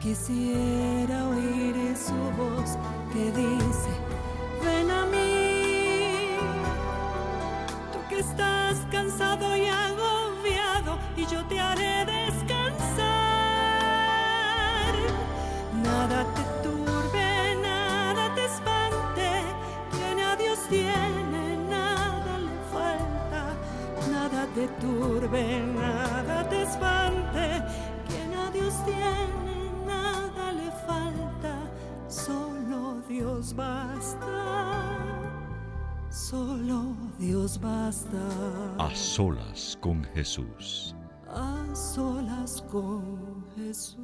quisiera oír su voz que dice, solas con Jesús. A solas con Jesús.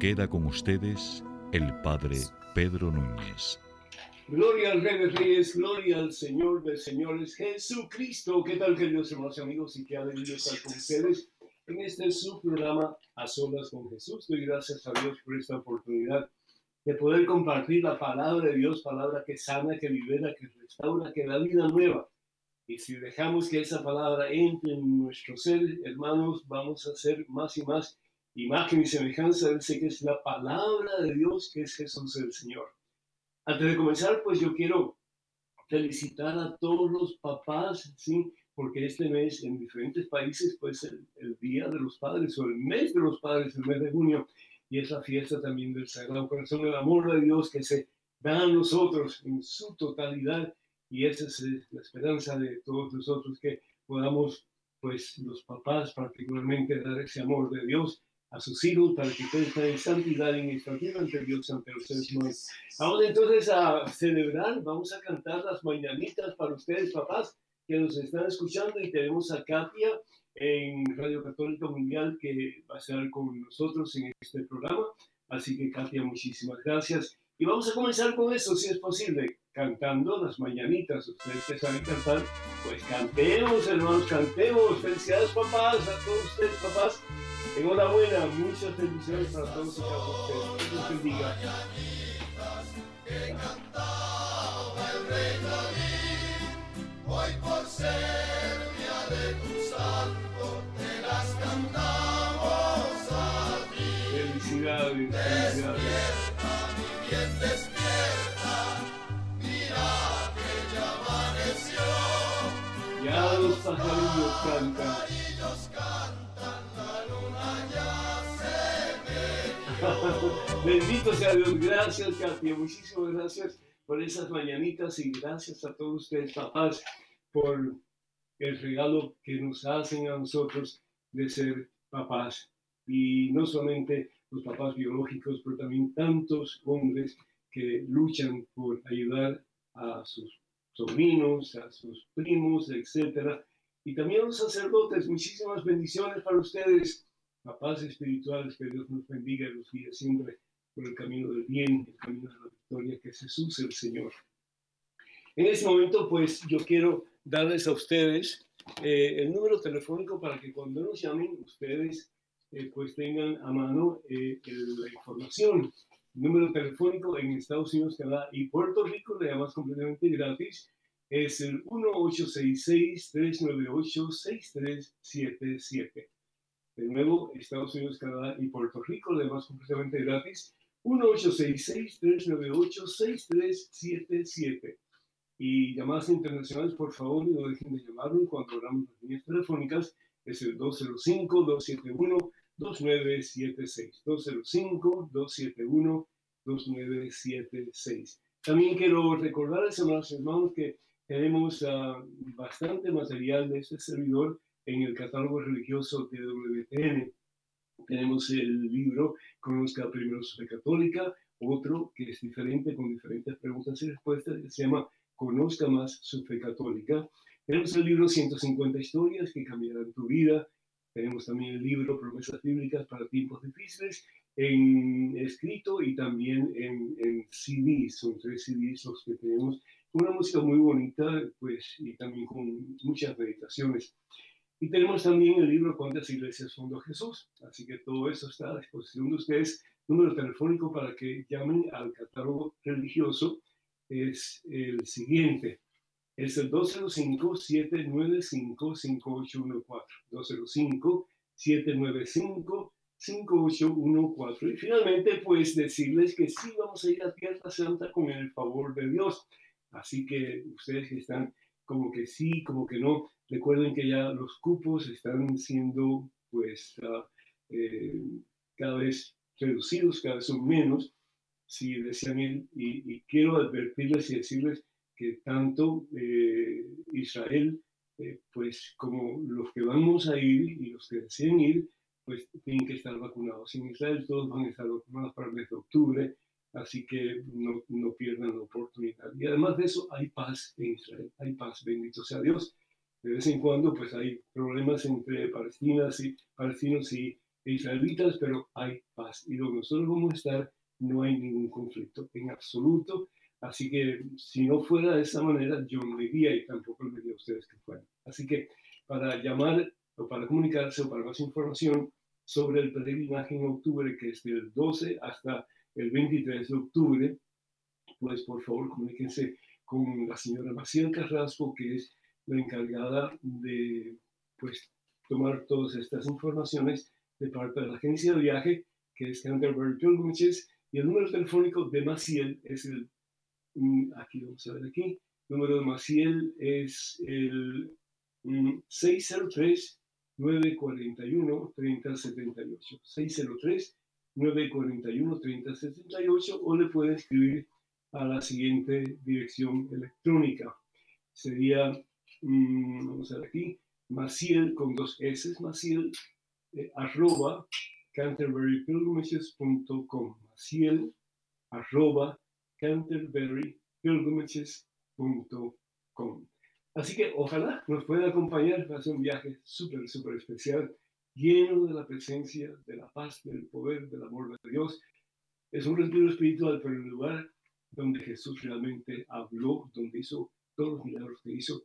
Queda con ustedes el Padre Pedro Núñez. Gloria al Rey de Reyes, gloria al Señor de Señores, Jesucristo. ¿Qué tal, queridos hermanos y amigos? Y qué alegría estar con ustedes en este su programa A Solas con Jesús. Doy gracias a Dios por esta oportunidad de poder compartir la palabra de Dios, palabra que sana, que libera, que restaura, que da vida nueva. Y si dejamos que esa palabra entre en nuestro ser, hermanos, vamos a ser más y más imagen y semejanza de ese que es la palabra de Dios, que es Jesús el Señor. Antes de comenzar, pues yo quiero felicitar a todos los papás, ¿sí? porque este mes en diferentes países pues el, el, Día de los Padres o el mes de los Padres, el mes de junio, y esa fiesta también del Sagrado Corazón, el amor de Dios que se da a nosotros en su totalidad, y esa es la esperanza de todos nosotros, que podamos pues los papás particularmente dar ese amor de Dios a sus hijos para que ustedes estén en santidad en estatura ante Dios, ante ustedes mismos. Vamos entonces a celebrar, vamos a cantar las mañanitas para ustedes, papás, que nos están escuchando y tenemos a Katia en Radio Católica Mundial que va a estar con nosotros en este programa. Así que Katia, muchísimas gracias. Y vamos a comenzar con eso, si es posible, cantando las mañanitas. Ustedes que saben cantar, pues cantemos, hermanos, cantemos. Felicidades, papás, a todos ustedes, papás. Enhorabuena, muchas felicidades para todos y de ustedes. Que Dios bendiga. Hoy por ser de tu te las cantamos a ti. Felicidades, felicidades. Se metió. Bendito sea Dios. Gracias, Katia. Muchísimas gracias por esas mañanitas y gracias a todos ustedes, papás, por el regalo que nos hacen a nosotros de ser papás. Y no solamente los papás biológicos, pero también tantos hombres que luchan por ayudar a sus sobrinos, a sus primos, etcétera. Y también los sacerdotes, muchísimas bendiciones para ustedes, papás espirituales, que Dios nos bendiga y los guíe siempre por el camino del bien, el camino de la victoria, que es Jesús el Señor. En este momento, pues yo quiero darles a ustedes eh, el número telefónico para que cuando nos llamen, ustedes eh, pues tengan a mano eh, el- la información. número telefónico en Estados Unidos, Canadá y Puerto Rico, le llamas completamente gratis, es el 1866-398-6377. De nuevo, Estados Unidos, Canadá y Puerto Rico, llamas completamente gratis, 1866-398-6377. Y llamadas internacionales, por favor, no dejen de llamarme cuando hablamos de líneas telefónicas, es el 205-271-2976. 205-271-2976. También quiero recordarles a los hermanos que tenemos ah, bastante material de este servidor en el catálogo religioso de WTN. Tenemos el libro Conozca primero su fe católica, otro que es diferente, con diferentes preguntas y respuestas, que se llama Conozca más su fe católica. Tenemos el libro 150 historias que cambiarán tu vida. Tenemos también el libro Promesas bíblicas para tiempos difíciles en escrito y también en, en CDs, son tres CDs los que tenemos, música muy bonita, pues, y también con muchas meditaciones. Y tenemos también el libro Cuántas iglesias fundó Jesús, así que todo eso está a disposición de ustedes. Número telefónico para que llamen al catálogo religioso es el siguiente, es el 205-795-5814, 205-795-5814. Y finalmente, pues decirles que sí vamos a ir a Tierra Santa con el favor de Dios. Así que ustedes que están como que sí, como que no, recuerden que ya los cupos están siendo pues uh, eh, cada vez reducidos, cada vez son menos, si desean ir, y, y quiero advertirles y decirles que tanto eh, Israel, eh, pues como los que vamos a ir y los que deseen ir, pues tienen que estar vacunados. En Israel todos van a estar vacunados para el mes de octubre, así que no, no pierdan la oportunidad. Y además de eso, hay paz en Israel, hay paz, bendito sea Dios. De vez en cuando, pues hay problemas entre palestinas y, palestinos y israelitas, pero hay paz. Y donde nosotros vamos a estar, no hay ningún conflicto en absoluto. Así que si no fuera de esa manera, yo no iría y tampoco le diría a ustedes que fueran. Así que para llamar o para comunicarse o para más información sobre el peregrinaje en octubre, que es del 12 hasta el 23 de octubre, pues por favor comuníquense con la señora Maciel Carrasco, que es la encargada de pues tomar todas estas informaciones de parte de la agencia de viaje, que es Canterbury Pilgrimages, y el número telefónico de Maciel es el Mm, aquí vamos a ver aquí, número de Maciel es el 603-941-3078, 603-941-3078 o le puede escribir a la siguiente dirección electrónica. Sería, mm, vamos a ver aquí, Maciel con dos S, Maciel, eh, arroba canterburypilgrimages.com, Maciel, arroba canterburypilgrimages.com. Así que ojalá nos pueda acompañar para hacer un viaje súper, súper especial, lleno de la presencia, de la paz, del poder, del amor de Dios. Es un retiro espiritual, pero el lugar donde Jesús realmente habló, donde hizo todos los milagros que hizo,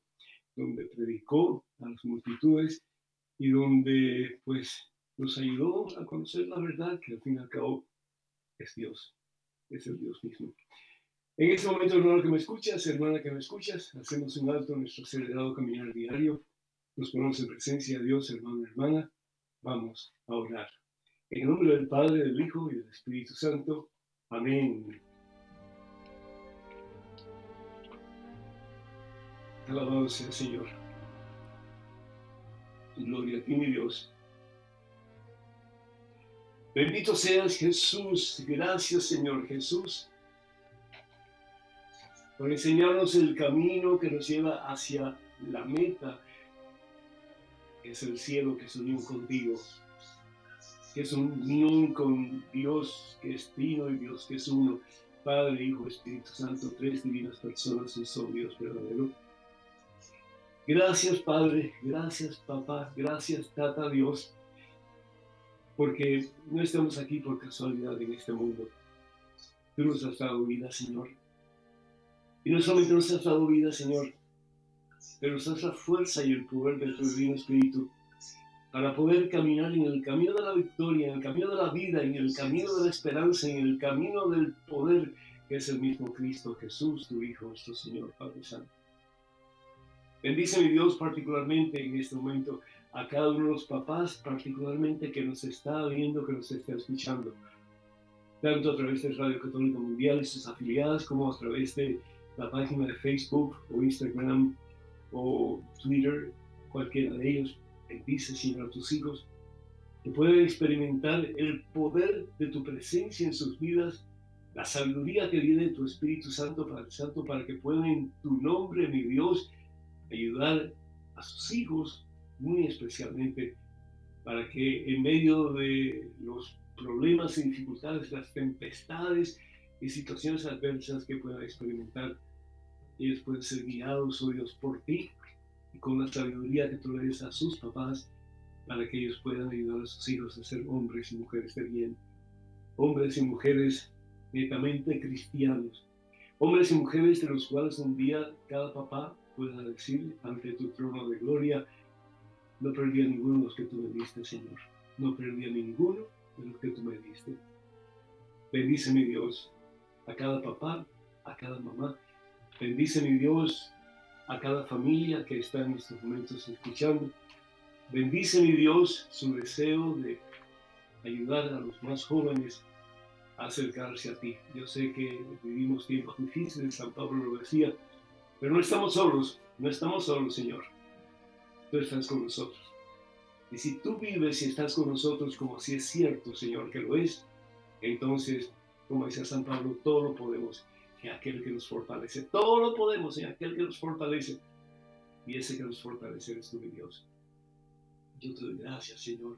donde predicó a las multitudes y donde pues nos ayudó a conocer la verdad que al fin y al cabo es Dios, es el Dios mismo. En este momento, hermano que me escuchas, hermana que me escuchas, hacemos un alto en nuestro acelerado caminar diario. Nos ponemos en presencia de Dios, hermano hermana. Vamos a orar. En el nombre del Padre, del Hijo y del Espíritu Santo. Amén. Alabado sea el Señor. Gloria a ti, mi Dios. Bendito seas Jesús. Gracias, Señor Jesús por enseñarnos el camino que nos lleva hacia la meta, es el cielo, que es unión contigo, que es unión con Dios que es Trino y Dios que es uno, Padre, Hijo, Espíritu Santo, tres divinas personas en solo Dios verdadero. Gracias Padre, gracias Papá, gracias Tata Dios, porque no estamos aquí por casualidad en este mundo. Tú nos has dado vida, Señor. Y no solamente nos has dado vida, Señor, pero has dado fuerza y el poder del tu divino Espíritu para poder caminar en el camino de la victoria, en el camino de la vida, en el camino de la esperanza, en el camino del poder que es el mismo Cristo Jesús, tu Hijo, nuestro Señor, Padre Santo. Bendice mi Dios particularmente en este momento a cada uno de los papás, particularmente que nos está viendo, que nos está escuchando, tanto a través de Radio Católica Mundial y sus afiliadas, como a través de la página de Facebook o Instagram o Twitter, cualquiera de ellos, bendice, Señor, a tus hijos, que puedan experimentar el poder de tu presencia en sus vidas, la sabiduría que viene de tu Espíritu Santo, Padre Santo, para que puedan en tu nombre, mi Dios, ayudar a sus hijos, muy especialmente, para que en medio de los problemas y dificultades, las tempestades y situaciones adversas que puedan experimentar, ellos pueden ser guiados, oídos por ti y con la sabiduría que tú le des a sus papás para que ellos puedan ayudar a sus hijos a ser hombres y mujeres de bien. Hombres y mujeres netamente cristianos, hombres y mujeres de los cuales un día cada papá pueda decir ante tu trono de gloria, no perdí a ninguno de los que tú me diste, Señor, no perdí a ninguno de los que tú me diste. Bendice mi Dios a cada papá, a cada mamá, bendice mi Dios a cada familia que está en estos momentos escuchando. Bendice mi Dios su deseo de ayudar a los más jóvenes a acercarse a ti. Yo sé que vivimos tiempos difíciles, San Pablo lo decía, pero no estamos solos, no estamos solos, Señor. Tú estás con nosotros. Y si tú vives y estás con nosotros como si es cierto, Señor, que lo es, entonces, como decía San Pablo, todo lo podemos en aquel que nos fortalece. Todo lo podemos en aquel que nos fortalece. Y ese que nos fortalece es tu Dios. Yo te doy gracias, Señor,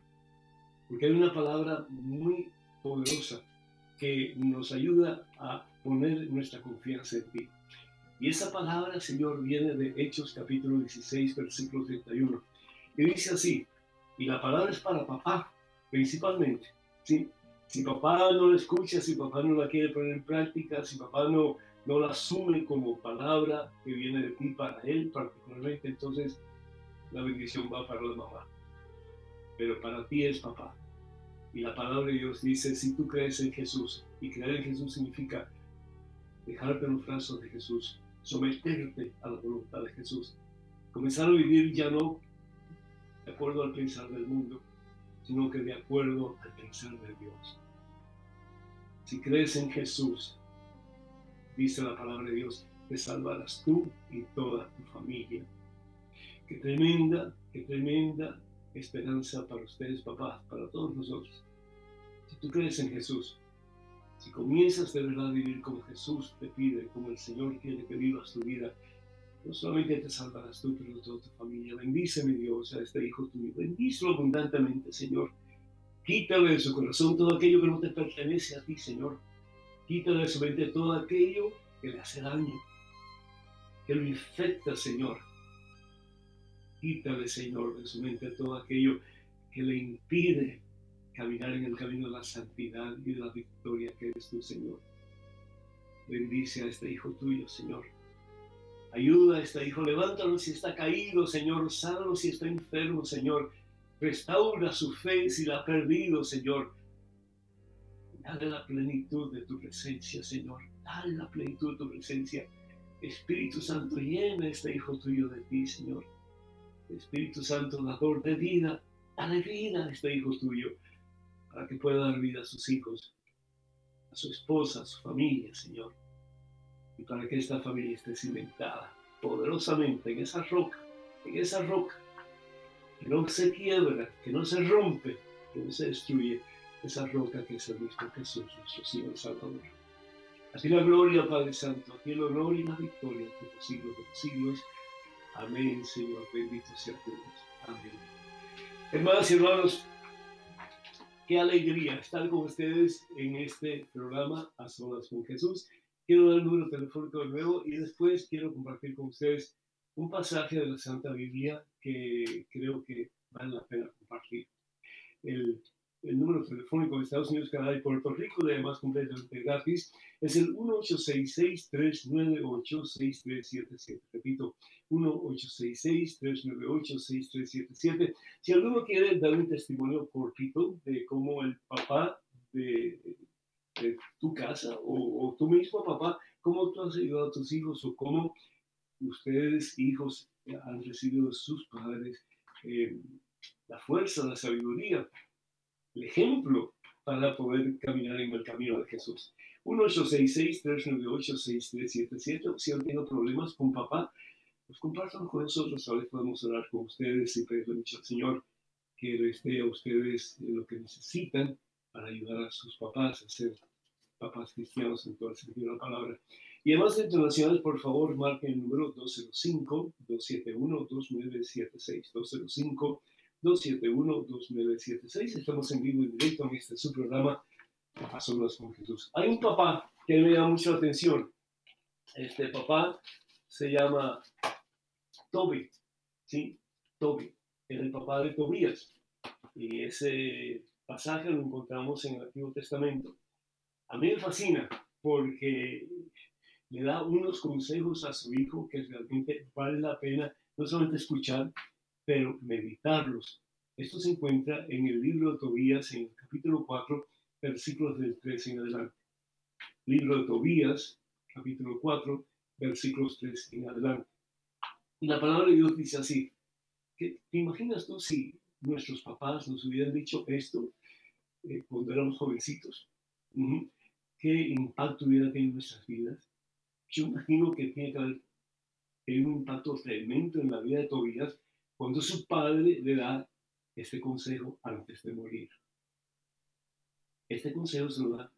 porque hay una palabra muy poderosa que nos ayuda a poner nuestra confianza en ti. Y esa palabra, Señor, viene de Hechos capítulo 16, versículo 31. Y dice así, y la palabra es para papá, principalmente. ¿sí? Si papá no la escucha, si papá no la quiere poner en práctica, si papá no, no la asume como palabra que viene de ti para él particularmente, entonces la bendición va para la mamá. Pero para ti es papá. Y la palabra de Dios dice, si tú crees en Jesús, y creer en Jesús significa dejarte en los brazos de Jesús, someterte a la voluntad de Jesús, comenzar a vivir ya no de acuerdo al pensar del mundo, sino que de acuerdo al pensar de Dios. Si crees en Jesús, dice la palabra de Dios, te salvarás tú y toda tu familia. Qué tremenda, qué tremenda esperanza para ustedes, papás, para todos nosotros. Si tú crees en Jesús, si comienzas de verdad a vivir como Jesús te pide, como el Señor quiere que vivas tu vida, no solamente te salvarás tú, pero toda tu familia. Bendice, mi Dios, a este hijo tuyo. Bendícelo abundantemente, Señor. Quítale de su corazón todo aquello que no te pertenece a ti, Señor. Quítale de su mente todo aquello que le hace daño, que lo infecta, Señor. Quítale, Señor, de su mente todo aquello que le impide caminar en el camino de la santidad y de la victoria que eres tú, Señor. Bendice a este hijo tuyo, Señor. Ayuda a este hijo, levántalo si está caído, Señor. Sánalo si está enfermo, Señor. Restaura su fe si la ha perdido, Señor. Dale la plenitud de tu presencia, Señor. Dale la plenitud de tu presencia. Espíritu Santo, llena a este hijo tuyo de ti, Señor. Espíritu Santo, dador de vida, dale vida a este hijo tuyo para que pueda dar vida a sus hijos, a su esposa, a su familia, Señor. Para que esta familia esté cimentada poderosamente en esa roca, en esa roca, que no se quiebra, que no se rompe, que no se destruye, esa roca que es el mismo Jesús, nuestro Señor Salvador. Así la gloria, Padre Santo, aquí el honor y la victoria por los siglos de los siglos. Amén, Señor, bendito sea Dios. Amén. Hermanas y hermanos, qué alegría estar con ustedes en este programa A Solas con Jesús. Quiero dar el número telefónico nuevo y después quiero compartir con ustedes un pasaje de la Santa Biblia que creo que vale la pena compartir. El, el número telefónico de Estados Unidos, Canadá y Puerto Rico, de además completamente gratis, es el 1866-398-6377. Repito, 1-866-398-6377. Si alguno quiere dar un testimonio cortito de cómo el papá de, tu casa o, o, tú mismo, papá, cómo tú has ayudado a tus hijos o cómo ustedes, hijos, han recibido de sus padres eh, la fuerza, la sabiduría, el ejemplo para poder caminar en el camino de Jesús. 1-866-398-6377. Si han tenido problemas con papá, pues compártanlo con nosotros. Ahora podemos hablar con ustedes y pedirle mucho al Señor que les dé a ustedes lo que necesitan para ayudar a sus papás a ser papás cristianos en todo el sentido de la palabra. Y además de internacionales, por favor, marquen el número 205-271-2976. 205-271-2976. Estamos en vivo y directo en este su programa, A Solas con Jesús. Hay un papá que me llama mucho la atención. Este papá se llama Toby, ¿sí? Toby, era el papá de Tobías. Y ese pasaje lo encontramos en el Antiguo Testamento. A mí me fascina porque le da unos consejos a su hijo que realmente vale la pena no solamente escuchar, pero meditarlos. Esto se encuentra en el libro de Tobías, en el capítulo 4, versículos del 13 en adelante. Libro de Tobías, capítulo 4, versículos 3 en adelante. Y la palabra de Dios dice así, ¿te imaginas tú si nuestros papás nos hubieran dicho esto eh, cuando éramos jovencitos? ¿Qué impacto hubiera tenido en nuestras vidas? Yo imagino que tiene que haber un impacto tremendo en la vida de Tobías cuando su padre le da este consejo antes de morir. Este consejo se lo da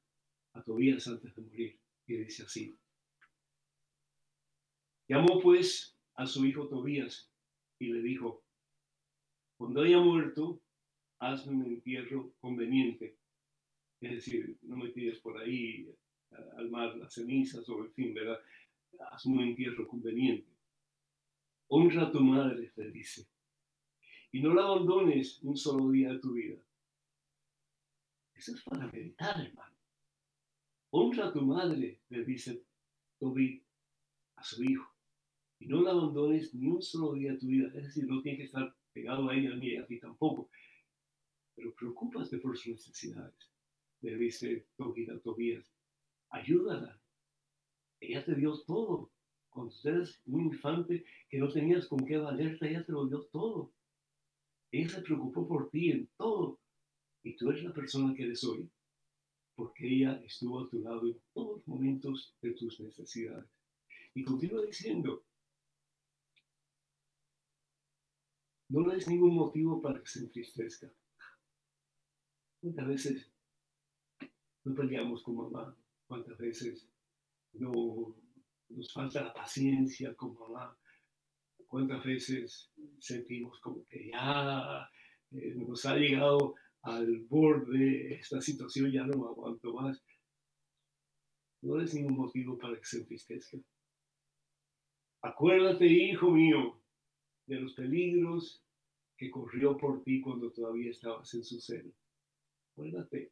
a Tobías antes de morir y dice así. Llamó pues a su hijo Tobías y le dijo, cuando haya muerto, hazme un entierro conveniente. Es decir, no me por ahí al mar las cenizas o en fin, ¿verdad? Hazme un entierro conveniente. Honra a tu madre, le dice, y no la abandones un solo día de tu vida. Eso es para meditar, hermano. Honra a tu madre, le dice Tobit a su hijo, y no la abandones ni un solo día de tu vida. Es decir, no tienes que estar pegado a ella ni a ti tampoco, pero preocúpate por sus necesidades. Le dice Tobías, ayúdala. Ella te dio todo. Cuando eres un infante que no tenías con qué valerte, ella te lo dio todo. Ella se preocupó por ti en todo. Y tú eres la persona que eres hoy, porque ella estuvo a tu lado en todos los momentos de tus necesidades. Y continúa diciendo, no le des ningún motivo para que se entristezca. ¿Cuántas veces no peleamos con mamá? ¿Cuántas veces no nos falta la paciencia con mamá? ¿Cuántas veces sentimos como que ya eh, nos ha llegado al borde esta situación, ya no aguanto más? No es ningún motivo para que se entristezca. Acuérdate, hijo mío, de los peligros que corrió por ti cuando todavía estabas en su seno. Acuérdate.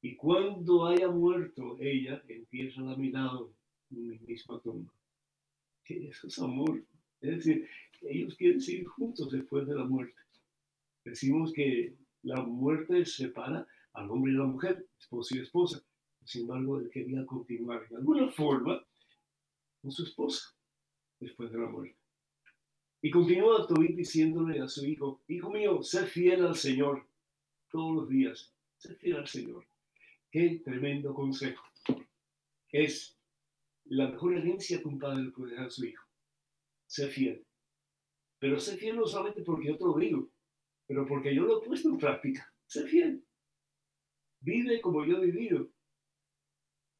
Y cuando haya muerto ella, empieza a mi lado en mi misma tumba eso es amor. Es decir, ellos quieren seguir juntos después de la muerte. Decimos que la muerte separa al hombre y la mujer, esposo y esposa. Sin embargo, él quería continuar de alguna forma con su esposa después de la muerte. Y continúa Tobit diciéndole a su hijo, hijo mío, sé fiel al Señor todos los días. Sé fiel al Señor. Qué tremendo consejo. Es la mejor herencia que un padre puede dar a su hijo. Sé fiel. Pero sé fiel no solamente porque yo te lo digo, pero porque yo lo he puesto en práctica. Sé fiel. Vive como yo he vivido.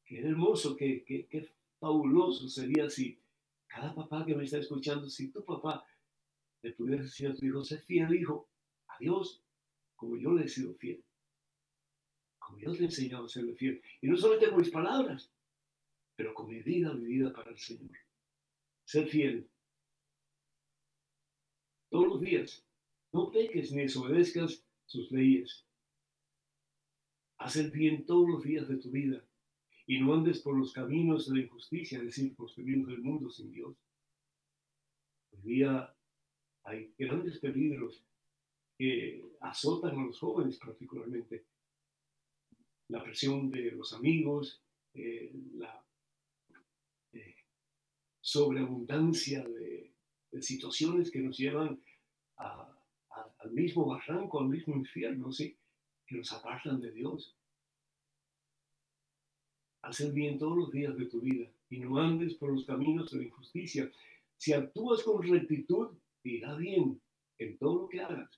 Qué hermoso, qué, qué, qué fabuloso sería si cada papá que me está escuchando, si tu papá le pudiera decir a tu hijo, sé fiel, hijo, a Dios, como yo le he sido fiel. Como yo te a serle fiel. Y no solamente con mis palabras, pero con mi vida vivida para el Señor. Ser fiel. Todos los días. No peques ni desobedezcas sus leyes. Haz el bien todos los días de tu vida y no andes por los caminos de la injusticia, es decir, por los caminos del mundo sin Dios. Hoy día hay grandes peligros que azotan a los jóvenes particularmente. La presión de los amigos, eh, la sobreabundancia de, de situaciones que nos llevan al mismo barranco, al mismo infierno, ¿sí? que nos apartan de Dios. Haz el bien todos los días de tu vida y no andes por los caminos de la injusticia. Si actúas con rectitud, irá bien en todo lo que hagas,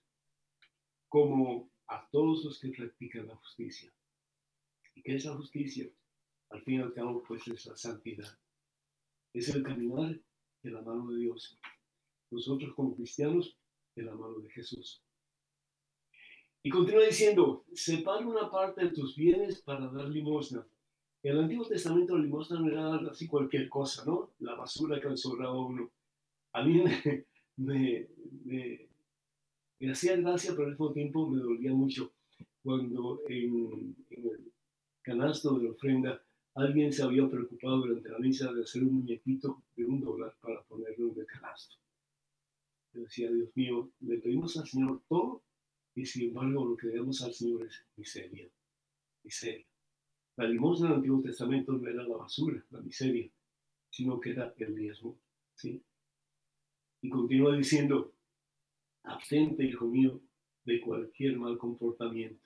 como a todos los que practican la justicia. ¿Y qué es justicia? Al fin y al cabo, pues es la santidad es el caminar de la mano de Dios. Nosotros como cristianos, de la mano de Jesús. Y continúa diciendo, separa una parte de tus bienes para dar limosna. En el Antiguo Testamento la limosna no era así cualquier cosa, ¿no? La basura que sobraba uno. A mí me, hacía gracia, pero al mismo tiempo me dolía mucho cuando en, en el canasto de ofrenda, alguien se había preocupado durante la misa de hacer un muñequito de un dólar para ponerlo en el canasto. Yo decía, Dios mío, le pedimos al Señor todo y sin embargo lo que le damos al Señor es miseria, miseria. La limosna del Antiguo Testamento no era la basura, la miseria, sino que era el diezmo. ¿sí? Y continúa diciendo, abstente, hijo mío, de cualquier mal comportamiento.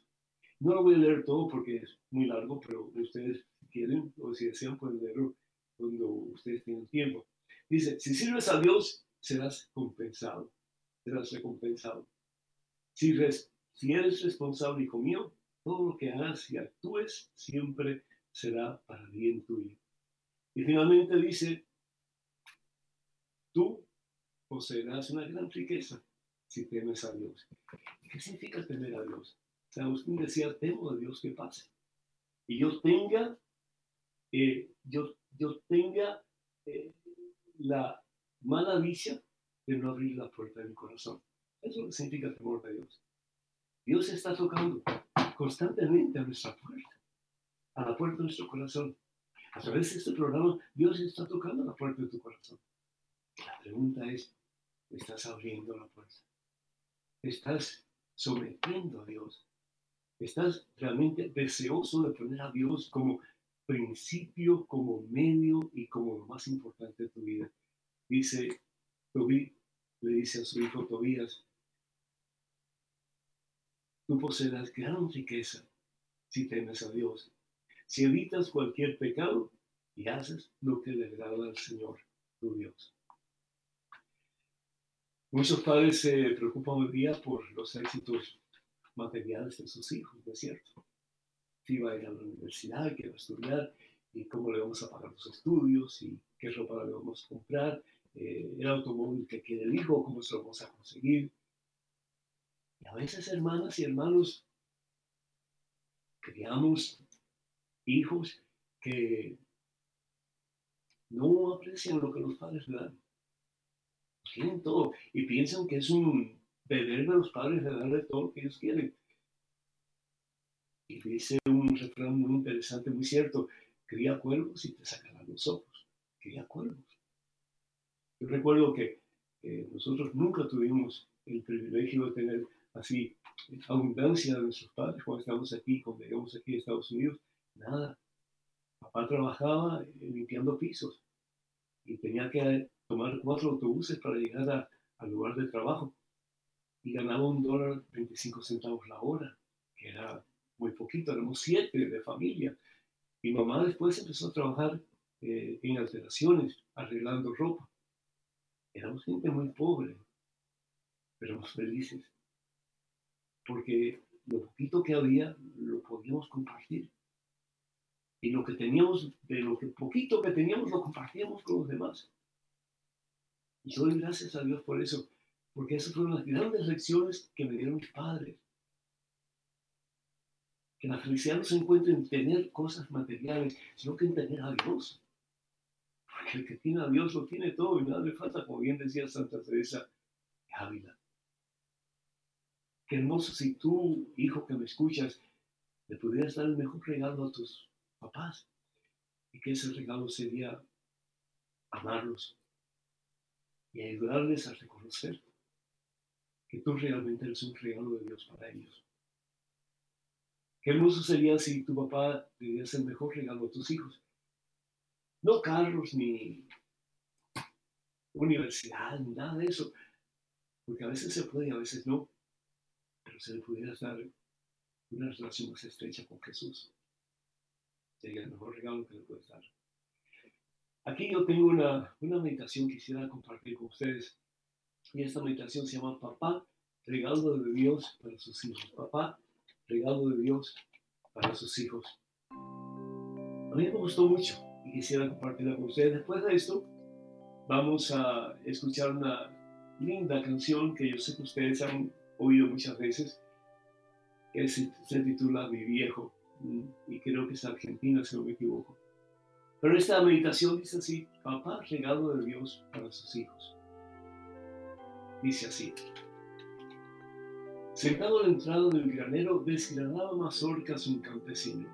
No lo voy a leer todo porque es muy largo, pero ustedes quieren o si desean pueden leerlo cuando ustedes tengan tiempo. Dice, si sirves a Dios, serás compensado, serás recompensado. Si, si eres responsable, hijo mío, todo lo que hagas y actúes siempre será para bien tuyo. Y finalmente dice, tú poseerás una gran riqueza si temes a Dios. ¿Qué significa temer a Dios? San Agustín decía, temo a Dios que pase. Y yo tenga, eh, yo, yo tenga eh, la mala vicia de no abrir la puerta de mi corazón. Eso es lo significa temor de Dios. Dios está tocando constantemente a nuestra puerta, a la puerta de nuestro corazón. A través de este programa, Dios está tocando la puerta de tu corazón. La pregunta es, ¿estás abriendo la puerta? ¿Estás sometiendo a Dios? ¿Estás realmente deseoso de poner a Dios como principio, como medio y como lo más importante de tu vida? Dice Tobí, le dice a su hijo Tobías, tú poseerás gran riqueza si temes a Dios, si evitas cualquier pecado y haces lo que le agrada al Señor, tu Dios. Muchos padres se preocupan hoy día por los éxitos materiales de sus hijos, ¿no es cierto? Si va a ir a la universidad, que va a estudiar, y cómo le vamos a pagar los estudios, y qué ropa le vamos a comprar, eh, el automóvil que quiere el hijo, cómo se lo vamos a conseguir. Y a veces, hermanas y hermanos, criamos hijos que no aprecian lo que los padres le dan. Tienen todo y piensan que es un deber de los padres de darle todo lo que ellos quieren. Y dice un refrán muy interesante, muy cierto, cría cuervos y te sacarán los ojos. Cría cuervos. Yo recuerdo que eh, nosotros nunca tuvimos el privilegio de tener así abundancia de nuestros padres cuando estábamos aquí, cuando llegamos aquí a Estados Unidos. Nada. Papá trabajaba eh, limpiando pisos y tenía que tomar cuatro autobuses para llegar a, al lugar de trabajo y ganaba un dólar 25 centavos la hora, que era muy poquito, éramos siete de familia. Mi mamá después empezó a trabajar eh, en alteraciones, arreglando ropa. Éramos gente muy pobre, pero éramos felices, porque lo poquito que había lo podíamos compartir. Y lo que teníamos, de lo que poquito que teníamos, lo compartíamos con los demás. Y doy gracias a Dios por eso, porque esas fueron las grandes lecciones que me dieron mis padres. Que la felicidad no se encuentra en tener cosas materiales, sino que en tener a Dios. Porque el que tiene a Dios lo tiene todo y nada le falta, como bien decía Santa Teresa de Ávila. Qué hermoso si tú, hijo que me escuchas, le pudieras dar el mejor regalo a tus papás. Y que ese regalo sería amarlos, y ayudarles a reconocer tú realmente eres un regalo de Dios para ellos. Qué hermoso sería si tu papá le diese el mejor regalo a tus hijos. No carros, ni universidad, ni nada de eso. Porque a veces se puede y a veces no. Pero se le pudiera dar una relación más estrecha con Jesús. Sería el mejor regalo que le puedes dar. Aquí yo tengo una, una meditación que quisiera compartir con ustedes. Y esta meditación se llama Papá, regalo de Dios para sus hijos. Papá, regalo de Dios para sus hijos. A mí me gustó mucho y quisiera compartirla con ustedes. Después de esto, vamos a escuchar una linda canción que yo sé que ustedes han oído muchas veces, que se, titula Mi viejo, y creo que es argentina, si no me equivoco. Pero esta meditación dice así, papá, regalo de Dios para sus hijos. Dice así. Sentado a la entrada del granero, desgranaba mazorcas un campesino.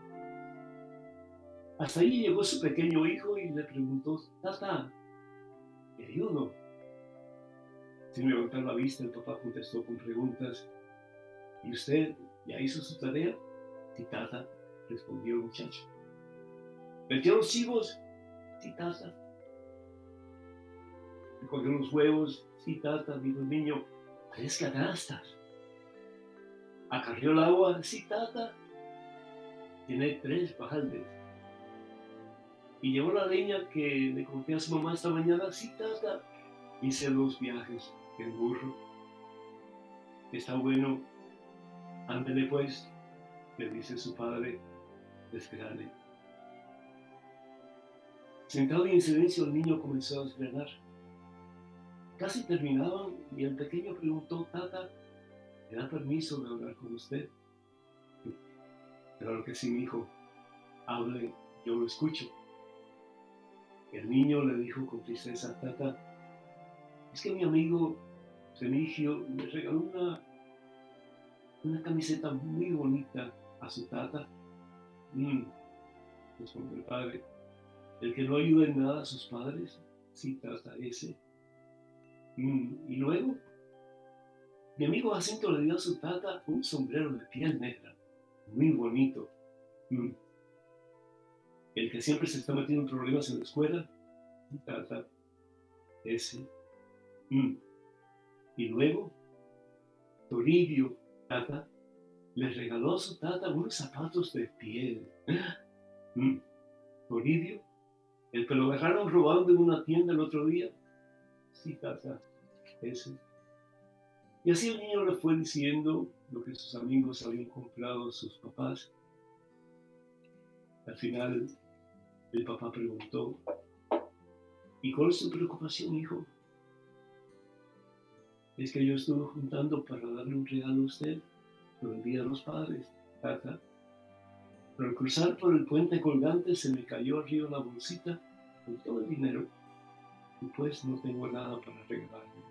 Hasta ahí llegó su pequeño hijo y le preguntó, Tata, ¿me ayudo? Sin levantar la vista, el papá contestó con preguntas. ¿Y usted ya hizo su tarea? Sí, tata, respondió el muchacho. ¿Metió los chivos? Sí, tata. ¿Recogió los huevos? Sí, tata, dijo el niño. Tres canastas. ¿Acarrió el agua? Sí, tata. Tiene tres baldes. ¿Y llevó la leña que le conté a su mamá esta mañana? Sí, tata. Hice dos viajes en burro. Está bueno. Ándele pues, le dice su padre, desgrane. Sentado y en silencio, el niño comenzó a desgranar. Casi terminaban y el pequeño preguntó, Tata, ¿me da permiso de hablar con usted? Claro que sí, mi hijo. Hable, yo lo escucho. El niño le dijo con tristeza, Tata, es que mi amigo Remigio me regaló una, una camiseta muy bonita a su tata. Mm, respondió el padre. El que no ayuda en nada a sus padres, sí, tata, ese. Y luego, mi amigo Jacinto le dio a su tata un sombrero de piel negra, muy bonito. Mm. El que siempre se está metiendo en problemas en la escuela, sí, tata, ese. Mm. Y luego, Toribio, tata, le regaló a su tata unos zapatos de piel. Mm. Toribio, el que lo dejaron robando en una tienda el otro día. Sí, tata, Y así el niño le fue diciendo lo que sus amigos habían comprado a sus papás. Al final, el papá preguntó, ¿y cuál es tu preocupación, hijo? Es que yo estuve juntando para darle un regalo a usted por el Día de los Padres, tata. Pero al cruzar por el puente colgante se me cayó arriba la bolsita con todo el dinero y pues no tengo nada para regalarle.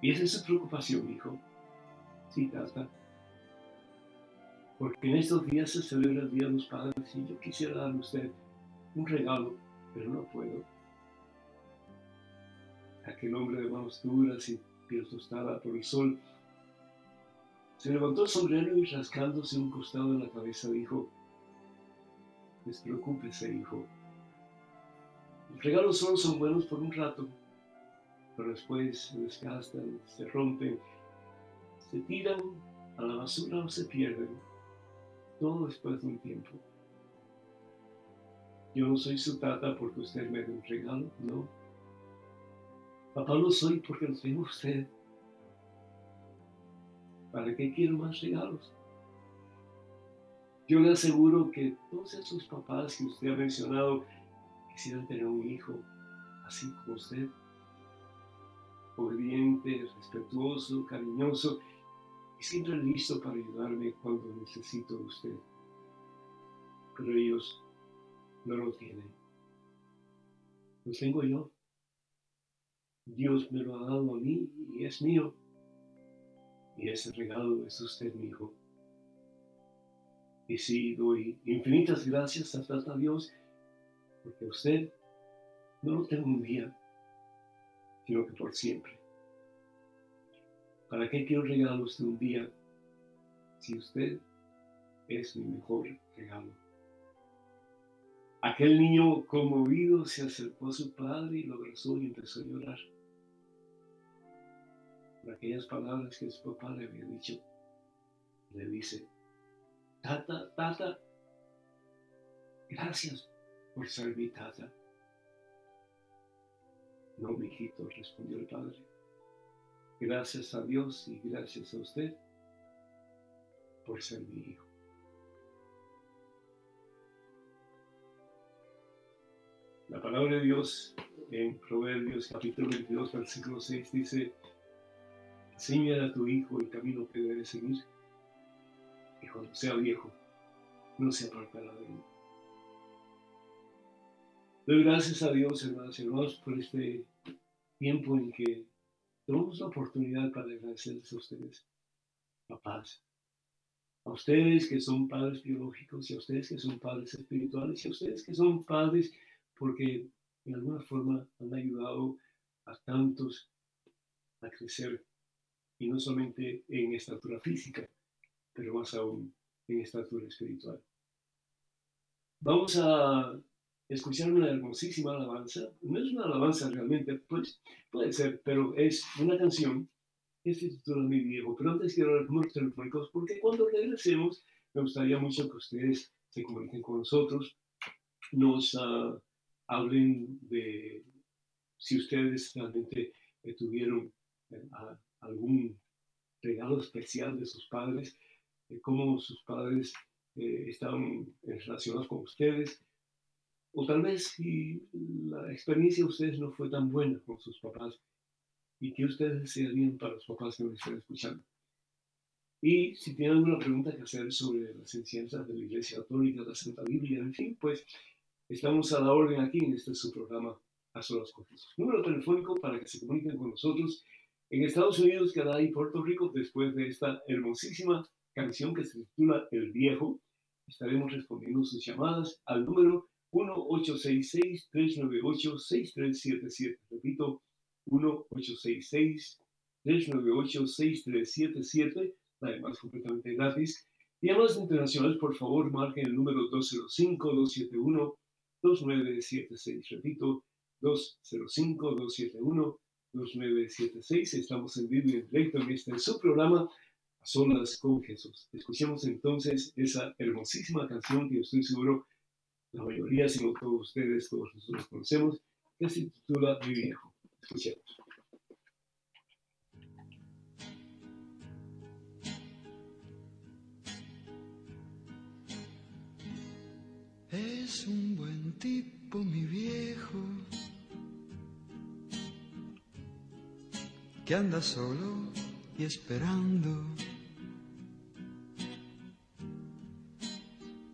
Y esa es su preocupación, hijo. Sí, tata. Porque en estos días se celebra el Día de los Padres y yo quisiera darle a usted un regalo, pero no puedo aquel hombre de manos duras y piel tostada por el sol, se levantó el sombrero y rascándose un costado de la cabeza dijo, despreocúpese, hijo. Los regalos solo son buenos por un rato, pero después se desgastan, se rompen, se tiran a la basura o se pierden, todo después de un tiempo. Yo no soy su tata porque usted me dé un regalo, no. Papá lo soy porque lo tengo usted. ¿Para qué quiero más regalos? Yo le aseguro que todos esos papás que usted ha mencionado quisieran tener un hijo así como usted. Obediente, respetuoso, cariñoso y siempre listo para ayudarme cuando necesito de usted. Pero ellos no lo tienen. Los tengo yo. Dios me lo ha dado a mí y es mío. Y ese regalo es usted, mi hijo. Y sí, doy infinitas gracias a Dios, porque usted no lo tengo un día, sino que por siempre. ¿Para qué quiero regalo usted un día si usted es mi mejor regalo? Aquel niño conmovido se acercó a su padre y lo abrazó y empezó a llorar aquellas palabras que su papá le había dicho. Le dice, tata, tata, gracias por ser mi tata. No, mijito, respondió el padre. Gracias a Dios y gracias a usted por ser mi hijo. La palabra de Dios en Proverbios capítulo 22, versículo 6 dice, Enseña a tu hijo el camino que debe seguir, y cuando sea viejo, no se apartará de él. Doy gracias a Dios, hermanos y hermanos, por este tiempo en que tenemos la oportunidad para agradecerles a ustedes, papás, a ustedes que son padres biológicos y a ustedes que son padres espirituales y a ustedes que son padres porque de alguna forma han ayudado a tantos a crecer y no solamente en estatura física, pero más aún en estatura espiritual. Vamos a escuchar una hermosísima alabanza. No es una alabanza realmente, pues puede ser, pero es una canción que se titula Mi Viejo. Pero antes quiero hablar números telefónicos porque cuando regresemos me gustaría mucho que ustedes se comuniquen con nosotros, nos uh, hablen de si ustedes realmente eh, tuvieron eh, algún regalo especial de sus padres, eh, cómo sus padres eh, estaban relacionados con ustedes, o tal vez si la experiencia de ustedes no fue tan buena con sus papás y que ustedes desearían para los papás que me están escuchando. Y si tienen alguna pregunta que hacer sobre las enseñanzas de la Iglesia Católica, la Santa Biblia, en fin, pues estamos a la orden aquí en este su programa A Solas con Jesús. Número telefónico para que se comuniquen con nosotros en Estados Unidos, Canadá y Puerto Rico, después de esta hermosísima canción que se titula El Viejo, estaremos respondiendo sus llamadas al número 1-866-398-6377. Repito, 1-866-398-6377, además completamente gratis. Además internacionales, por favor, marquen el número 205-271-2976. Repito, 205-271-2976. 2976. Estamos en vivo y en directo en este su programa Solas con Jesús. Escuchemos entonces esa hermosísima canción que estoy seguro la mayoría, si no todos ustedes, todos nosotros conocemos, que se titula Mi Viejo. Escuchemos. Es un buen tipo, mi viejo que anda solo y esperando.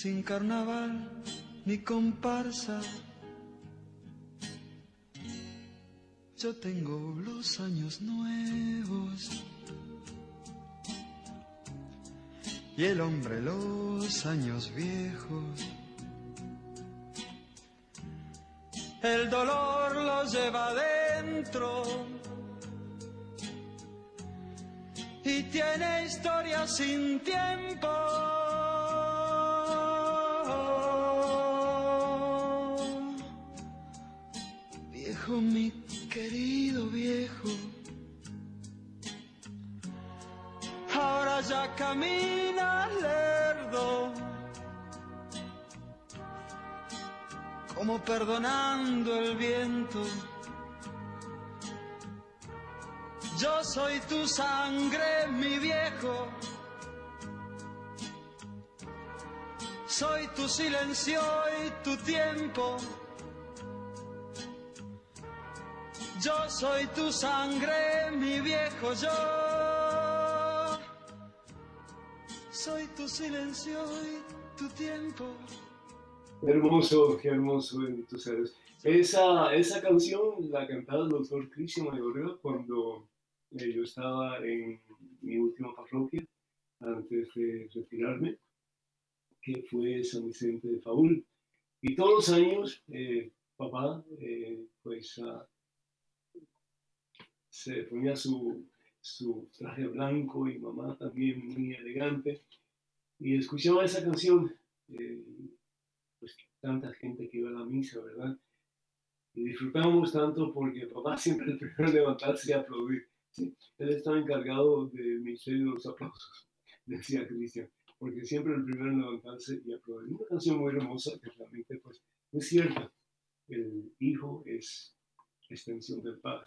sin carnaval ni comparsa. Yo tengo los años nuevos y el hombre los años viejos. El dolor lo lleva dentro y tiene historia sin tiempo. Viejo, mi querido viejo, ahora ya camina lerdo, como perdonando el viento. Yo soy tu sangre, mi viejo. Soy tu silencio y tu tiempo. Yo soy tu sangre, mi viejo. Yo Soy tu silencio y tu tiempo. Hermoso, qué hermoso en tus seres. Esa, esa canción la cantaba el doctor Cristian Mayorga cuando eh, yo estaba en mi última parroquia antes de retirarme, que fue San Vicente de Faúl. Y todos los años, eh, papá, eh, pues ah, se ponía su, su traje blanco y mamá también muy elegante. Y escuchaba esa canción, eh, pues tanta gente que iba a la misa, ¿verdad? Y disfrutábamos tanto porque papá siempre el primero en levantarse y aplaudir. ¿sí? Él estaba encargado del ministerio de los aplausos, decía Cristian, porque siempre el primero en levantarse y aplaudir. Una canción muy hermosa que realmente pues es cierta. El hijo es extensión del padre.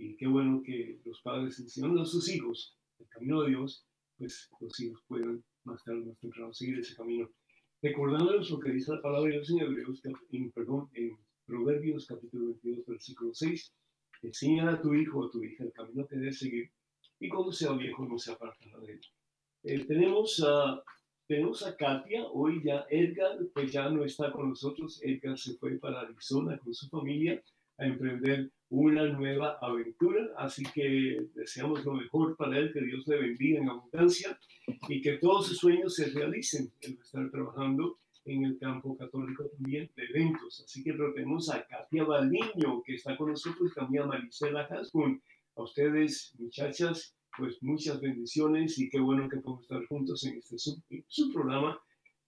Y qué bueno que los padres enseñan a sus hijos el camino de Dios, pues los hijos puedan más tarde más temprano seguir ese camino. Recordándoles lo que dice la palabra de Dios en Hebreos, en, perdón, en Proverbios capítulo 22, versículo 6, enseña a tu hijo o a tu hija el camino que debe seguir y cuando sea viejo no se apartará de él. Eh, tenemos, tenemos a Katia, hoy ya Edgar, pues ya no está con nosotros, Edgar se fue para Arizona con su familia a emprender una nueva aventura, así que deseamos lo mejor para él, que Dios le bendiga en abundancia y que todos sus sueños se realicen. Él va a estar trabajando en el campo católico también de eventos, así que tenemos a Katia Baldiño, que está con nosotros, y también a Marisela Hasbun. A ustedes, muchachas, pues muchas bendiciones y qué bueno que podemos estar juntos en este su, su programa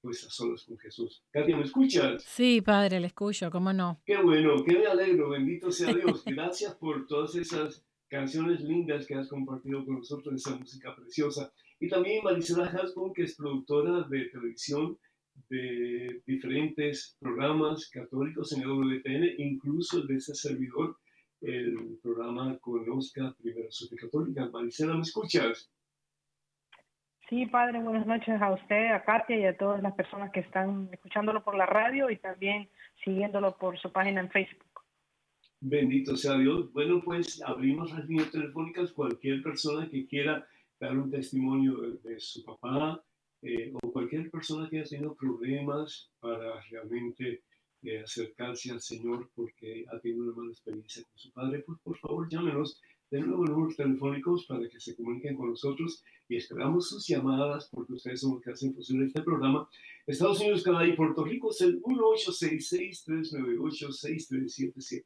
pues a solos con Jesús. Katia, ¿me escuchas? Sí, padre, le escucho, ¿cómo no? Qué bueno, qué me alegro, bendito sea Dios. Gracias por todas esas canciones lindas que has compartido con nosotros, esa música preciosa. Y también Marisela Hasbun, que es productora de televisión de diferentes programas católicos en el WTN, incluso de ese servidor, el programa Conozca Primera Sociedad Católica. Marisela, ¿me escuchas? Sí, padre, buenas noches a usted, a Katia y a todas las personas que están escuchándolo por la radio y también siguiéndolo por su página en Facebook. Bendito sea Dios. Bueno, pues abrimos las líneas telefónicas. Cualquier persona que quiera dar un testimonio de, de su papá eh, o cualquier persona que haya tenido problemas para realmente eh, acercarse al Señor porque ha tenido una mala experiencia con su padre, pues por favor llámenos de nuevo números telefónicos para que se comuniquen con nosotros y esperamos sus llamadas porque ustedes son los que hacen posible este programa. Estados Unidos, Canadá y Puerto Rico es el 1866-398-6377.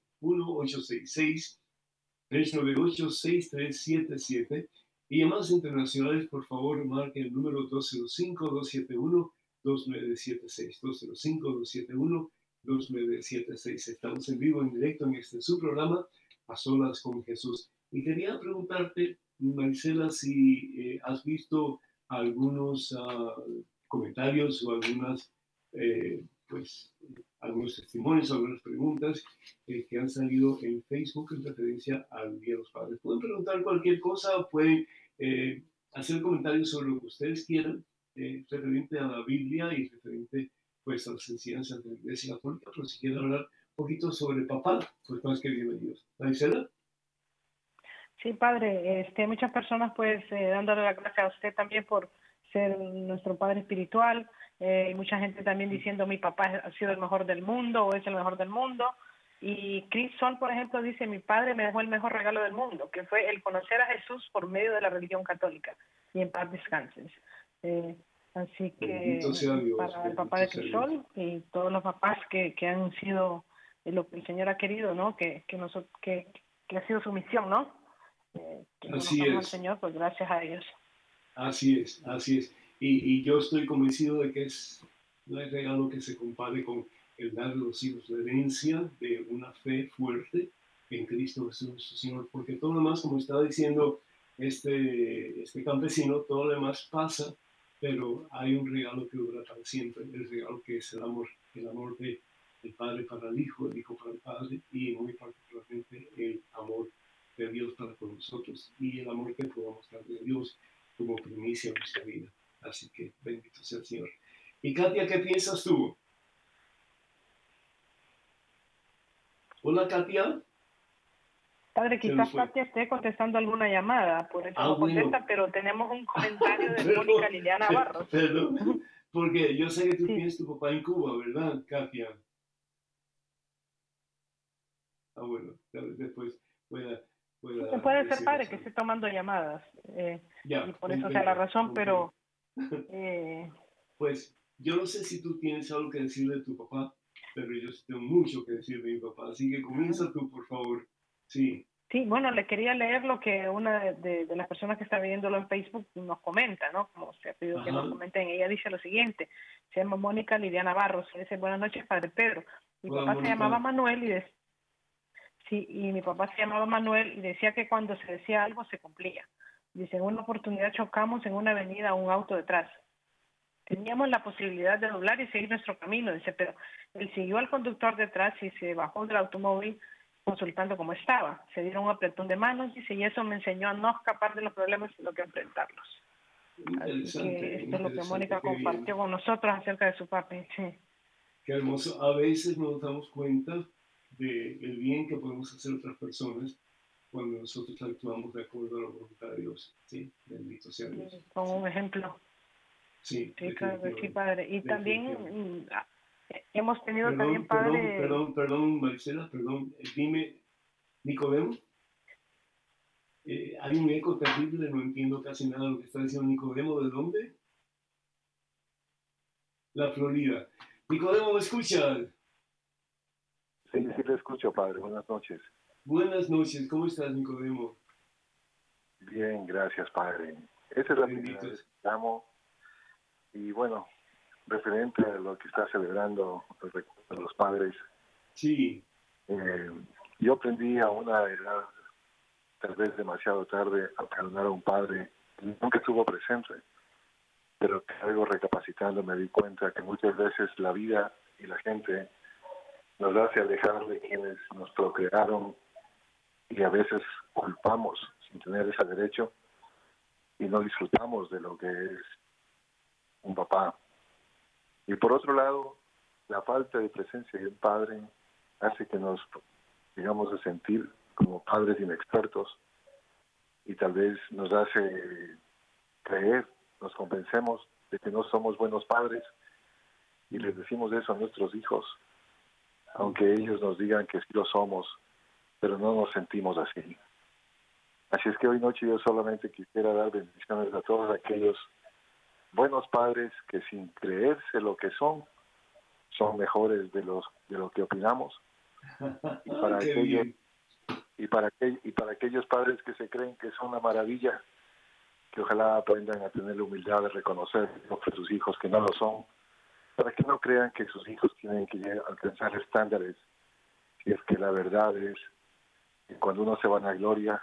1866-398-6377. Y llamadas internacionales, por favor, marquen el número 205-271-2976. 205-271-2976. Estamos en vivo, en directo en este su programa, A Solas con Jesús. Y quería preguntarte, Marisela, si eh, has visto algunos uh, comentarios o algunas, eh, pues, algunos testimonios, algunas preguntas eh, que han salido en Facebook en referencia al Día de los Padres. Pueden preguntar cualquier cosa, pueden hacer comentarios sobre lo que ustedes quieran, referente a la Biblia y referente pues, a las enseñanzas de la Iglesia Católica, pero si quieren hablar un poquito sobre papá, pues más que bienvenidos. Marisela. Sí, padre, este, muchas personas pues eh, dándole la gracias a usted también por ser nuestro padre espiritual, eh, y mucha gente también diciendo mi papá ha sido el mejor del mundo o es el mejor del mundo. Y Chris Sol, por ejemplo, dice, mi padre me dejó el mejor regalo del mundo, que fue el conocer a Jesús por medio de la religión católica. Y en paz descanses. Eh, así que Dios, para el papá de Chris Sol y todos los papás que, que han sido lo que el Señor ha querido, ¿no? Que, que, nosotros, que, que ha sido su misión, ¿no? Así al es. Señor, pues gracias a ellos. Así es, así es. Y, y, yo estoy convencido de que es, no hay regalo que se compare con el dar a los hijos la herencia de una fe fuerte en Cristo Jesús, Señor, porque todo lo demás, como estaba diciendo este, este campesino, todo lo demás pasa, pero hay un regalo que dura para siempre, el regalo que es el amor, el amor de, del Padre para el Hijo, el Hijo para el Padre, y muy particularmente el amor de Dios para con nosotros y el amor que podamos dar de Dios como primicia en nuestra vida. Así que bendito sea el Señor. Y Katia, ¿qué piensas tú? Hola, Katia. Padre, quizás. Katia esté contestando alguna llamada, por eso Ah, no bueno. contesta, pero tenemos un comentario de Mónica Liliana Barros. Perdón, porque yo sé que tú Sí. tienes tu papá en Cuba, ¿verdad, Katia? Ah, bueno, tal vez después pueda... pueda Se puede ser decirnos padre que esté tomando llamadas, eh, Ya, y por eso sea la razón, pero eh, Pues yo no sé si tú tienes algo que decir de tu papá, pero yo tengo mucho que decir de mi papá, así que comienza tú, por favor. Sí, sí, bueno, le quería leer lo que una de, de- las personas que está viéndolo en Facebook nos comenta, ¿no? Como se ha pedido que Ajá. nos comenten. Ella dice lo siguiente, se llama Mónica Liliana Barros, y dice, buenas noches, Padre Pedro. Mi Hola, papá Mónica. se llamaba Manuel y de- sí, y mi papá se llamaba Manuel y decía que cuando se decía algo se cumplía. Dice, en una oportunidad chocamos en una avenida a un auto detrás. Teníamos la posibilidad de doblar y seguir nuestro camino, dice, pero él siguió al conductor detrás y se bajó del automóvil consultando cómo estaba. Se dieron un apretón de manos, dice, y eso me enseñó a no escapar de los problemas, sino que enfrentarlos. Así que esto es lo que Mónica bien. compartió con nosotros acerca de su papi. Sí. Qué hermoso. A veces no nos damos cuenta del el bien que podemos hacer a otras personas cuando nosotros actuamos de acuerdo a la voluntad de Dios. Sí, bendito sea Dios. Con un ejemplo. Sí, Sí, claro que sí, padre. Y también mm, ah, hemos tenido Perdón, también, perdón, padre, perdón, perdón, Maricela, perdón. Eh, Dime, Nicodemo. Eh, hay un eco terrible, no entiendo casi nada de lo que está diciendo Nicodemo. ¿De dónde? La Florida. Nicodemo, ¿me escuchas? Sí, sí le escucho, padre. Buenas noches. Buenas noches, ¿cómo estás, Nicodemo? Bien, gracias, padre. Esa es la primera vez que llamo. Y bueno, referente a lo que está celebrando el los padres, Sí, eh, yo aprendí a una edad, tal vez demasiado tarde, a perdonar a un padre que nunca estuvo presente. Pero que luego recapacitando me di cuenta que muchas veces la vida y la gente nos hace alejar de quienes nos procrearon y a veces culpamos sin tener ese derecho y no disfrutamos de lo que es un papá. Y por otro lado, la falta de presencia de un padre hace que nos digamos de sentir como padres inexpertos y tal vez nos hace creer, nos convencemos de que no somos buenos padres y les decimos eso a nuestros hijos, aunque ellos nos digan que sí lo somos, pero no nos sentimos así. Así es que hoy noche yo solamente quisiera dar bendiciones a todos aquellos buenos padres que sin creerse lo que son, son mejores de los de lo que opinamos y para qué aquellos bien. y para y para aquellos padres que se creen que son una maravilla que ojalá aprendan a tener la humildad de reconocer a sus hijos que no lo son para que no crean que sus hijos tienen que alcanzar estándares y es que la verdad es que cuando uno se va a la gloria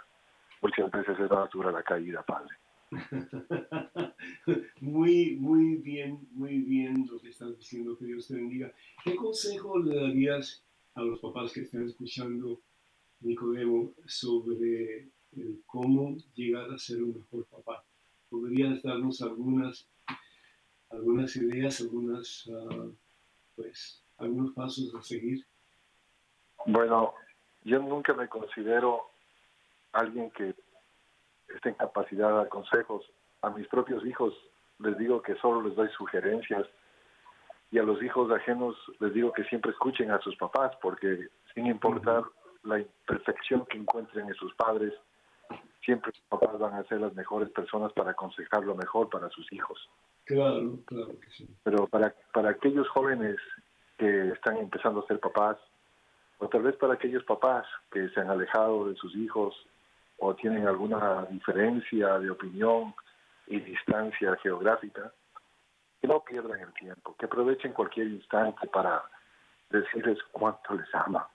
muchas veces es más dura la caída padre muy, muy bien, muy bien lo que estás diciendo, que Dios te bendiga. ¿Qué consejo le darías a los papás que están escuchando, Nicodemo, sobre cómo llegar a ser un mejor papá? ¿Podrías darnos algunas, algunas ideas, algunas, ah, pues, algunos pasos a seguir? Bueno, yo nunca me considero alguien que esté en capacidad de dar consejos. A mis propios hijos les digo que solo les doy sugerencias y a los hijos ajenos les digo que siempre escuchen a sus papás porque sin importar la imperfección que encuentren en sus padres, siempre sus papás van a ser las mejores personas para aconsejar lo mejor para sus hijos. Claro, claro que sí. Pero para, para aquellos jóvenes que están empezando a ser papás, o tal vez para aquellos papás que se han alejado de sus hijos o tienen alguna diferencia de opinión y distancia geográfica, que no pierdan el tiempo, que aprovechen cualquier instante para decirles cuánto les ama,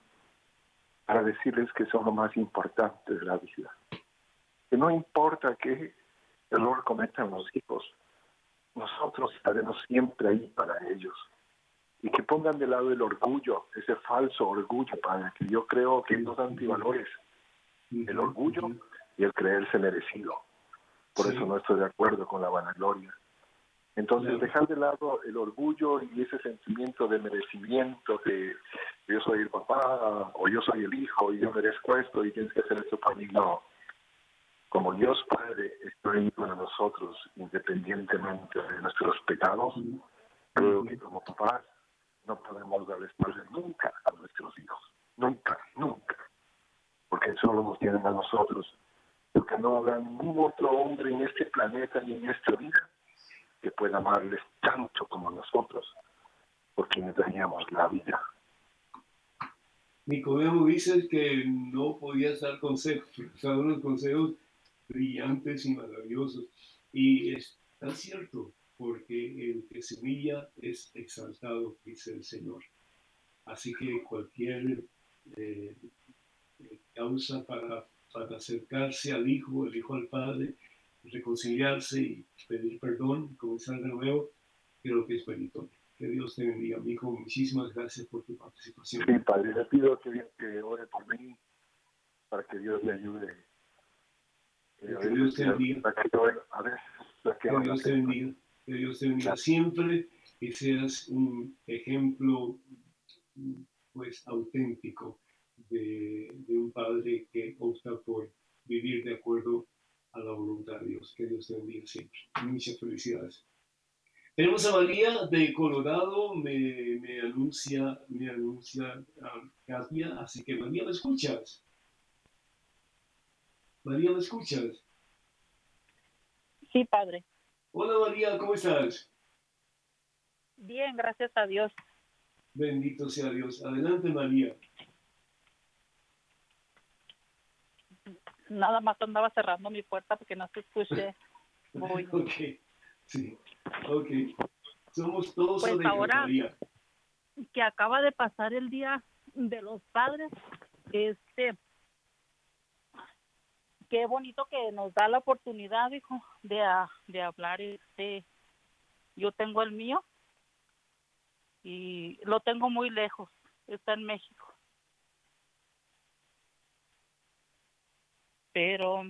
para decirles que son lo más importante de la vida. Que no importa qué error cometan los hijos, nosotros estaremos siempre ahí para ellos. Y que pongan de lado el orgullo, ese falso orgullo, Padre, que yo creo que nos antivalores, el orgullo y el creerse merecido. Por Sí. eso no estoy de acuerdo con la vanagloria. Entonces, dejar de lado el orgullo y ese sentimiento de merecimiento que yo soy el papá o yo soy el hijo y yo merezco esto y tienes que hacer esto para mí. No. Como Dios Padre está ahí para nosotros, independientemente de nuestros pecados, creo que como papás no podemos dar espalda nunca a nuestros hijos. Nunca, nunca. Porque solo nos tienen a nosotros. Porque no habrá ningún otro hombre en este planeta ni en esta vida que pueda amarles tanto como nosotros, por quienes daríamos la vida. Nicodemo dice que no podías dar consejos, o sea, unos consejos brillantes y maravillosos. Y es tan cierto, porque el que se humilla es exaltado, dice el Señor. Así que cualquier eh, causa para, para acercarse al Hijo, el Hijo al Padre, reconciliarse y pedir perdón, comenzar de nuevo, creo que es meritorio. Que Dios te bendiga, amigo. Muchísimas gracias por tu participación. Sí, Padre, le pido que, que ore por mí para que Dios le ayude. Que Dios te bendiga. Que a. Dios te bendiga. Que Dios te bendiga siempre y seas un ejemplo pues auténtico de, de un padre que opta por vivir de acuerdo a la voluntad de Dios. Que Dios te bendiga siempre. Muchas felicidades. Tenemos a María de Colorado, me, me anuncia, me anuncia ah, Katia, así que María, ¿me escuchas? María, ¿me escuchas? Sí, padre. Hola María, ¿cómo estás? Bien, gracias a Dios. Bendito sea Dios. Adelante María. Nada más andaba cerrando mi puerta porque no te escuché. Muy. Ok, sí, ok. Somos todos Pues ahora- María. Que acaba de pasar el día de los padres. Este. Qué bonito que nos da la oportunidad, hijo, de, a- de hablar. Este, yo tengo el mío y lo tengo muy lejos. Está en México. Pero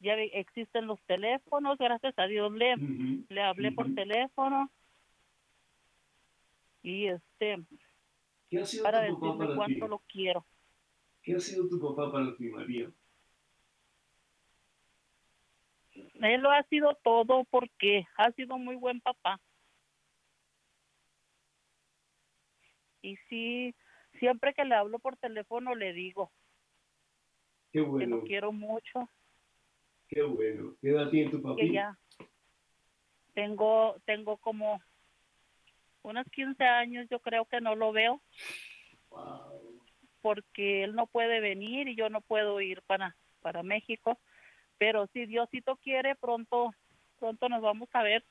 ya existen los teléfonos, gracias a Dios le, le hablé por teléfono y este ¿Qué ha sido para ti? cuánto lo quiero. ¿Qué ha sido tu papá para ti, María? Él lo ha sido todo porque ha sido muy buen papá. Y sí, siempre que le hablo por teléfono le digo Qué que bueno, lo quiero mucho, qué bueno. ¿Qué edad tiene tu papi? que ya tengo tengo como unos 15 años, yo creo que no lo veo Wow. porque él no puede venir y yo no puedo ir para para México, pero si Diosito quiere pronto pronto nos vamos a ver.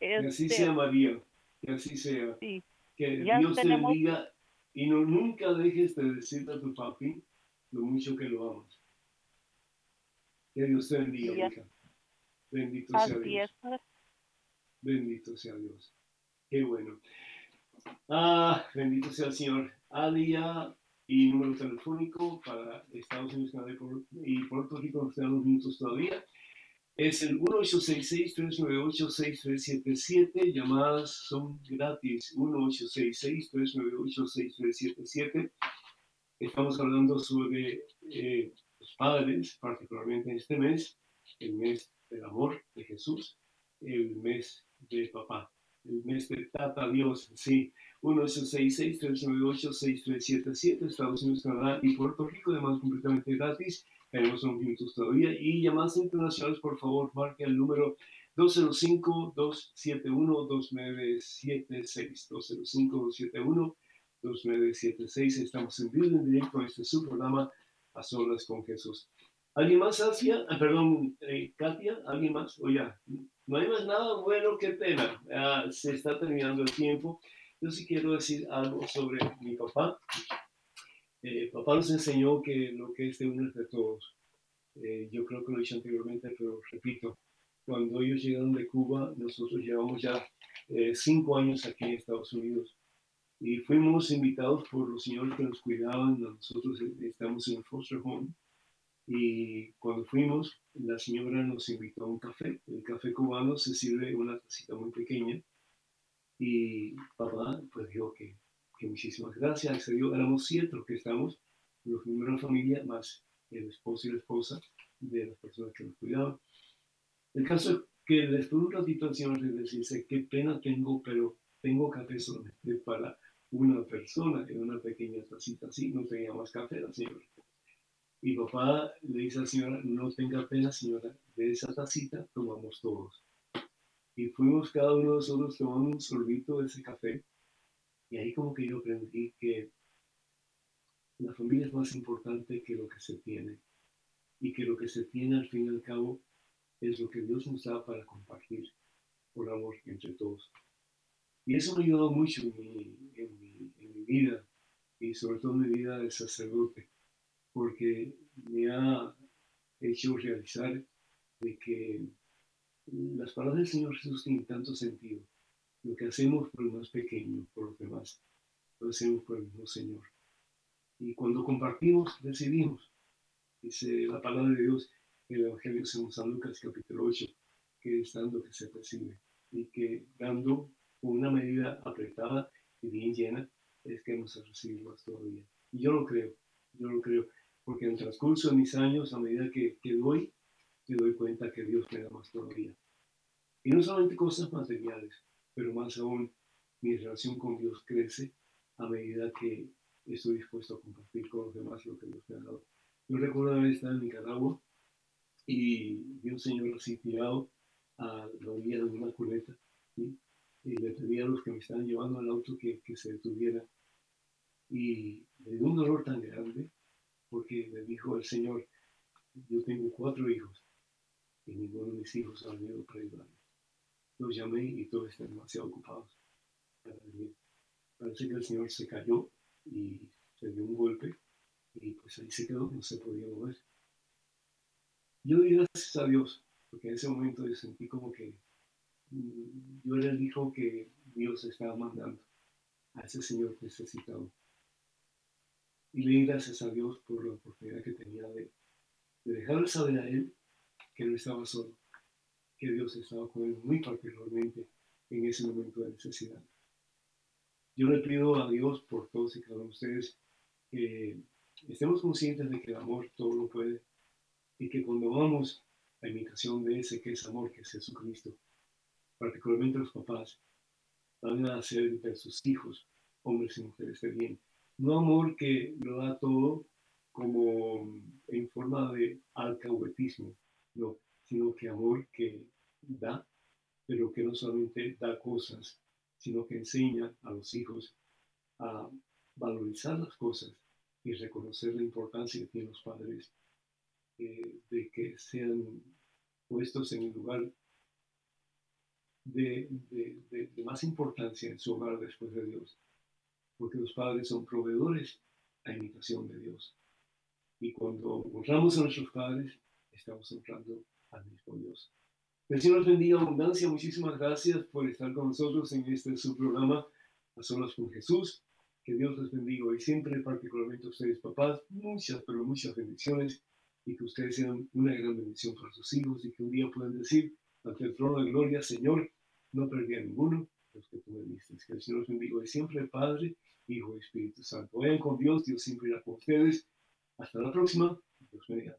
Que así Este, sea, María. Que así sea. sí, Que Ya Dios te bendiga y no, nunca dejes de decirle a tu papi lo mucho que lo amas. Que Dios te bendiga, Ya. hija. Bendito sea Dios. es. padre. Bendito sea Dios. Qué bueno. Ah, bendito sea el Señor. Adia y número telefónico para Estados Unidos Canadá y Puerto- Rico. Nos quedan unos minutos todavía. Es el 1866-398-6377. Llamadas son gratis. 1866-398-6377. Estamos hablando sobre eh, los padres, particularmente en este mes, el mes del amor de Jesús, el mes de papá, el mes de Tata Dios, sí. 1866-398-6377, Estados Unidos, Canadá y Puerto Rico, además completamente gratis. Tenemos unos minutos todavía. Y llamadas internacionales, por favor, marque el número 205-271-2976. 205-271-2976. Estamos en vivo en directo este su programa A Solas con Jesús. ¿Alguien más, Asia? Ah, perdón, eh, Katia, ¿alguien más? O ya, no hay más nada bueno, qué pena. Ah, se está terminando el tiempo. Yo sí quiero decir algo sobre mi papá. Eh, papá nos enseñó que lo que es de uno es de todos. Eh, yo creo que lo he anteriormente, pero repito, cuando ellos llegaron de Cuba, nosotros llevamos ya eh, cinco años aquí en Estados Unidos y fuimos invitados por los señores que nos cuidaban. Nosotros estamos en el foster home Y cuando fuimos, la señora nos invitó a un café. El café cubano se sirve en una tacita muy pequeña. Y papá, pues dijo que, que muchísimas gracias. Accedió. Éramos siete los que estamos, los miembros de la familia, más el esposo y la esposa de las personas que nos cuidaban. El caso es que después de un ratito el señor les dice, qué pena tengo, pero tengo café solamente para una persona en una pequeña tacita así, no tenía más café la señora. Y papá le dice a la señora, no tenga pena señora, de esa tacita tomamos todos. Y fuimos cada uno de nosotros tomando un sorbito de ese café. Y ahí como que yo aprendí que la familia es más importante que lo que se tiene. Y que lo que se tiene al fin y al cabo es lo que Dios nos da para compartir por amor entre todos. Y eso me ayudó mucho en mi, en mi, en mi vida y sobre todo en mi vida de sacerdote, porque me ha hecho realizar de que las palabras del Señor Jesús tienen tanto sentido. Lo que hacemos por el más pequeño, por los demás, lo hacemos por el mismo Señor. Y cuando compartimos, recibimos. Dice la palabra de Dios el Evangelio según San Lucas capítulo 8, que es dando que se recibe. Y que dando una medida apretada y bien llena, es que vamos a recibir más todavía. Y yo lo creo, yo lo creo, porque en el transcurso de mis años, a medida que, que doy, me doy cuenta que Dios me da más todavía. Y no solamente cosas materiales, pero más aún mi relación con Dios crece a medida que estoy dispuesto a compartir con los demás lo que Dios me ha dado. Yo recuerdo haber estado en Nicaragua y vi un señor así tirado a la orilla de una cuneta ¿sí? y le pedí a los que me estaban llevando al auto que, se detuvieran. Y me dio un dolor tan grande porque me dijo el Señor, yo tengo cuatro hijos y ninguno de mis hijos ha venido para ayudarme. Los llamé y todos están demasiado ocupados para venir. Parece que el Señor se cayó y se dio un golpe y pues ahí se quedó, no se podía mover. Yo doy gracias a Dios, porque en ese momento yo sentí como que mm, yo era el hijo que Dios estaba mandando a ese Señor necesitado. Y le di gracias a Dios por la oportunidad que tenía de, de dejarle saber a Él que no estaba solo, que Dios estaba con él muy particularmente en ese momento de necesidad. Yo le pido a Dios por todos y cada uno de ustedes que estemos conscientes de que el amor todo lo puede y que cuando vamos a imitación de ese que es amor, que es Jesucristo, particularmente los papás, van a hacer entre sus hijos, hombres y mujeres de bien. No amor que lo da todo como en forma de alcahuetismo, no, sino que amor que da, pero que no solamente da cosas, sino que enseña a los hijos a valorizar las cosas y reconocer la importancia que tienen los padres eh, de que sean puestos en el lugar de, de, más importancia en su hogar después de Dios, porque los padres son proveedores a imitación de Dios. Y cuando honramos a nuestros padres, estamos honrando al mismo Dios. El Señor bendiga abundancia. Muchísimas gracias por estar con nosotros en este su programa A Solas con Jesús. Que Dios les bendiga hoy siempre, particularmente a ustedes papás. Muchas, pero muchas bendiciones y que ustedes sean una gran bendición para sus hijos y que un día puedan decir ante el trono de gloria, Señor, no perdí a ninguno los que tú me. Que el Señor los bendiga hoy siempre, Padre, Hijo y Espíritu Santo. Vayan con Dios, Dios siempre irá con ustedes. Hasta la próxima. Dios bendiga.